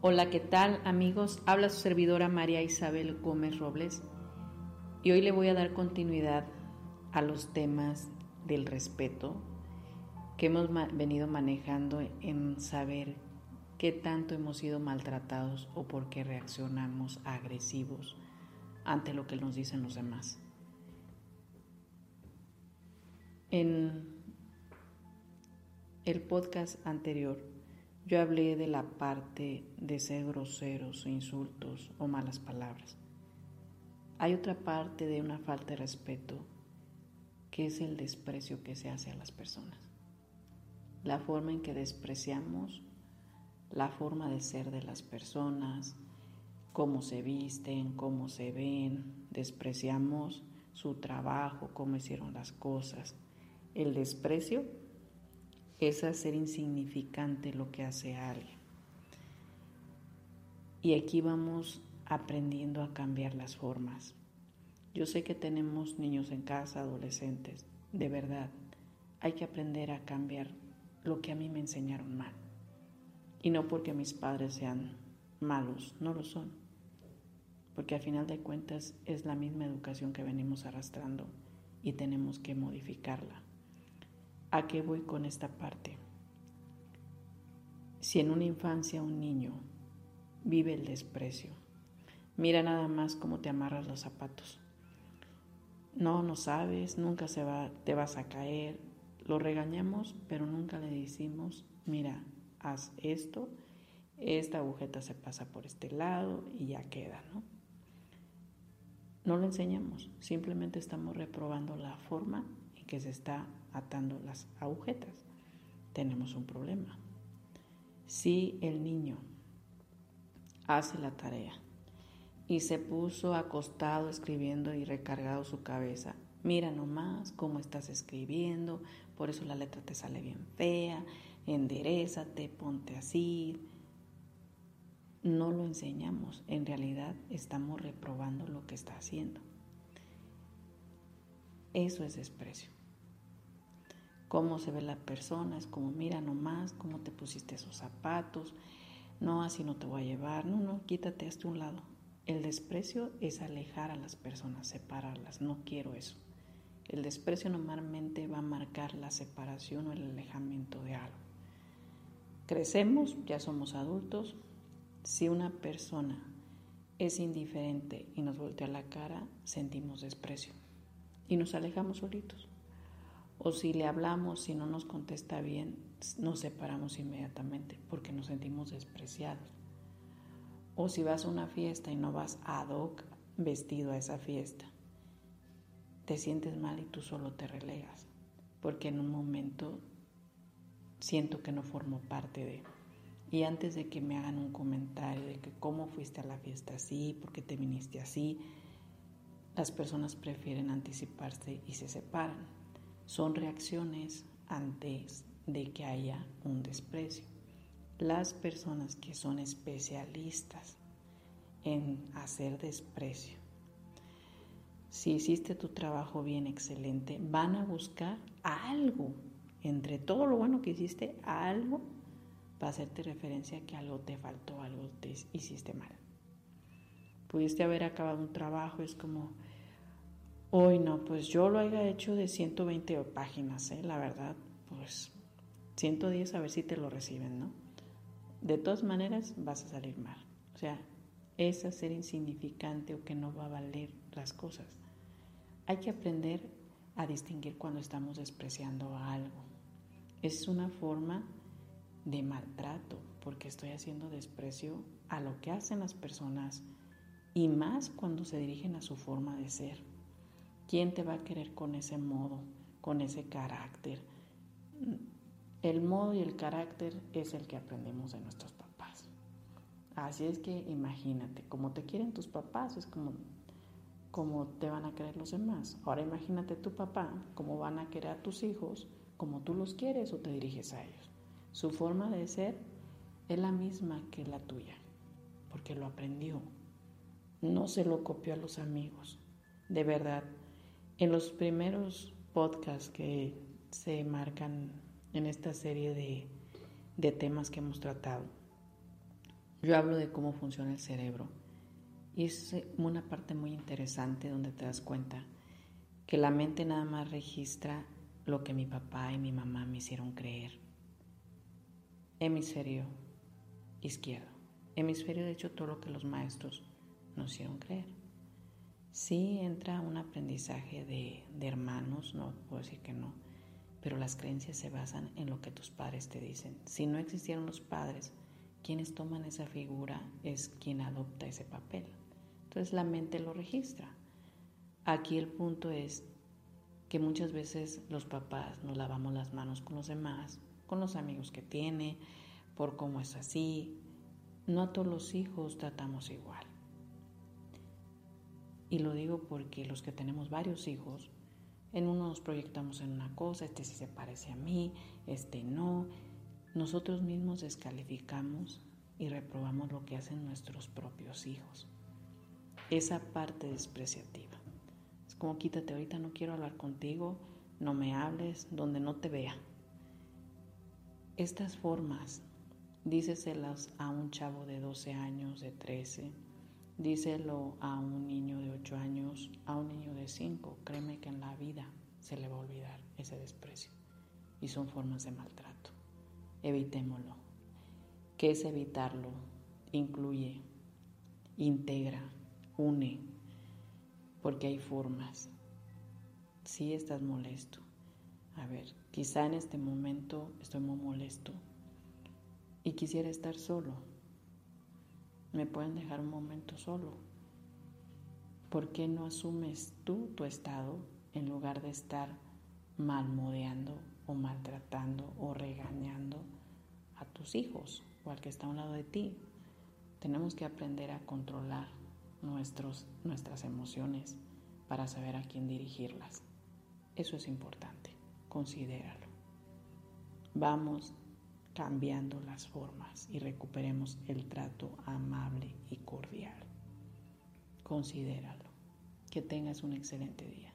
Hola, ¿qué tal amigos? Habla su servidora María Isabel Gómez Robles y hoy le voy a dar continuidad a los temas del respeto que hemos venido manejando en saber qué tanto hemos sido maltratados o por qué reaccionamos agresivos ante lo que nos dicen los demás. En el podcast anterior yo hablé de la parte de ser groseros o insultos o malas palabras. Hay otra parte de una falta de respeto que es el desprecio que se hace a las personas. La forma en que despreciamos la forma de ser de las personas, cómo se visten, cómo se ven, despreciamos su trabajo, cómo hicieron las cosas. El desprecio es hacer insignificante lo que hace alguien. Y aquí vamos aprendiendo a cambiar las formas. Yo sé que tenemos niños en casa, adolescentes, de verdad, hay que aprender a cambiar lo que a mí me enseñaron mal. Y no porque mis padres sean malos, no lo son. Porque al final de cuentas es la misma educación que venimos arrastrando y tenemos que modificarla. ¿A qué voy con esta parte? Si en una infancia un niño vive el desprecio, mira nada más cómo te amarras los zapatos. No, no sabes, nunca se va, te vas a caer. Lo regañamos, pero nunca le decimos, mira, haz esto, esta agujeta se pasa por este lado y ya queda, ¿no? No lo enseñamos, simplemente estamos reprobando la forma en que se está atando las agujetas. Tenemos un problema. Si el niño hace la tarea y se puso acostado escribiendo y recargado su cabeza, mira nomás cómo estás escribiendo, por eso la letra te sale bien fea, enderezate, ponte así. No lo enseñamos, en realidad estamos reprobando lo que está haciendo. Eso es desprecio cómo se ve la persona, es como, mira nomás, cómo te pusiste esos zapatos, no, así no te voy a llevar, no, no, quítate hasta un lado. El desprecio es alejar a las personas, separarlas, no quiero eso. El desprecio normalmente va a marcar la separación o el alejamiento de algo. Crecemos, ya somos adultos, si una persona es indiferente y nos voltea la cara, sentimos desprecio y nos alejamos solitos. O si le hablamos, si no nos contesta bien, nos separamos inmediatamente porque nos sentimos despreciados. O si vas a una fiesta y no vas ad hoc vestido a esa fiesta, te sientes mal y tú solo te relegas porque en un momento siento que no formo parte de. Y antes de que me hagan un comentario de que cómo fuiste a la fiesta así, por qué te viniste así, las personas prefieren anticiparse y se separan son reacciones antes de que haya un desprecio. Las personas que son especialistas en hacer desprecio, si hiciste tu trabajo bien excelente, van a buscar algo, entre todo lo bueno que hiciste, algo para hacerte referencia que algo te faltó, algo te hiciste mal. Pudiste haber acabado un trabajo, es como, Hoy no, pues yo lo haya hecho de 120 páginas, ¿eh? la verdad, pues 110 a ver si te lo reciben, ¿no? De todas maneras vas a salir mal. O sea, es hacer insignificante o que no va a valer las cosas. Hay que aprender a distinguir cuando estamos despreciando algo. Es una forma de maltrato porque estoy haciendo desprecio a lo que hacen las personas y más cuando se dirigen a su forma de ser. ¿Quién te va a querer con ese modo, con ese carácter? el modo y el carácter es el que aprendemos de nuestros papás. Así es que imagínate, como te quieren tus papás, es como, te van a querer los demás. Ahora imagínate tu papá, cómo van a querer a tus hijos, como tú los quieres o te diriges a ellos. Su forma de ser es la misma que la tuya, porque lo aprendió. No se lo copió a los amigos. De verdad, en los primeros podcasts que se marcan en esta serie de, de temas que hemos tratado, yo hablo de cómo funciona el cerebro. Y es una parte muy interesante donde te das cuenta que la mente nada más registra lo que mi papá y mi mamá me hicieron creer. Hemisferio izquierdo. Hemisferio derecho todo lo que los maestros nos hicieron creer. Sí entra un aprendizaje de, de hermanos, no puedo decir que no, pero las creencias se basan en lo que tus padres te dicen. Si no existieron los padres, quienes toman esa figura es quien adopta ese papel. Entonces la mente lo registra. Aquí el punto es que muchas veces los papás nos lavamos las manos con los demás, con los amigos que tiene, por cómo es así. No a todos los hijos tratamos igual. Y lo digo porque los que tenemos varios hijos, en uno nos proyectamos en una cosa, este sí se parece a mí, este no. Nosotros mismos descalificamos y reprobamos lo que hacen nuestros propios hijos. Esa parte despreciativa. Es como quítate ahorita, no quiero hablar contigo, no me hables, donde no te vea. Estas formas, díceselas a un chavo de 12 años, de 13, díselo a un niño de 8 años, a un niño de 5. Créeme que en la vida se le va a olvidar ese desprecio. Y son formas de maltrato. Evitémoslo. ¿Qué es evitarlo? Incluye, integra, une, porque hay formas. Si estás molesto, a ver, quizá en este momento estoy muy molesto y quisiera estar solo. Me pueden dejar un momento solo. ¿Por qué no asumes tú tu estado en lugar de estar malmodeando o maltratando o regañando a tus hijos o al que está a un lado de ti? Tenemos que aprender a controlar nuestros, nuestras emociones para saber a quién dirigirlas. Eso es importante, considéralo. Vamos cambiando las formas y recuperemos el trato amable y cordial. Considéralo. Que tengas un excelente día.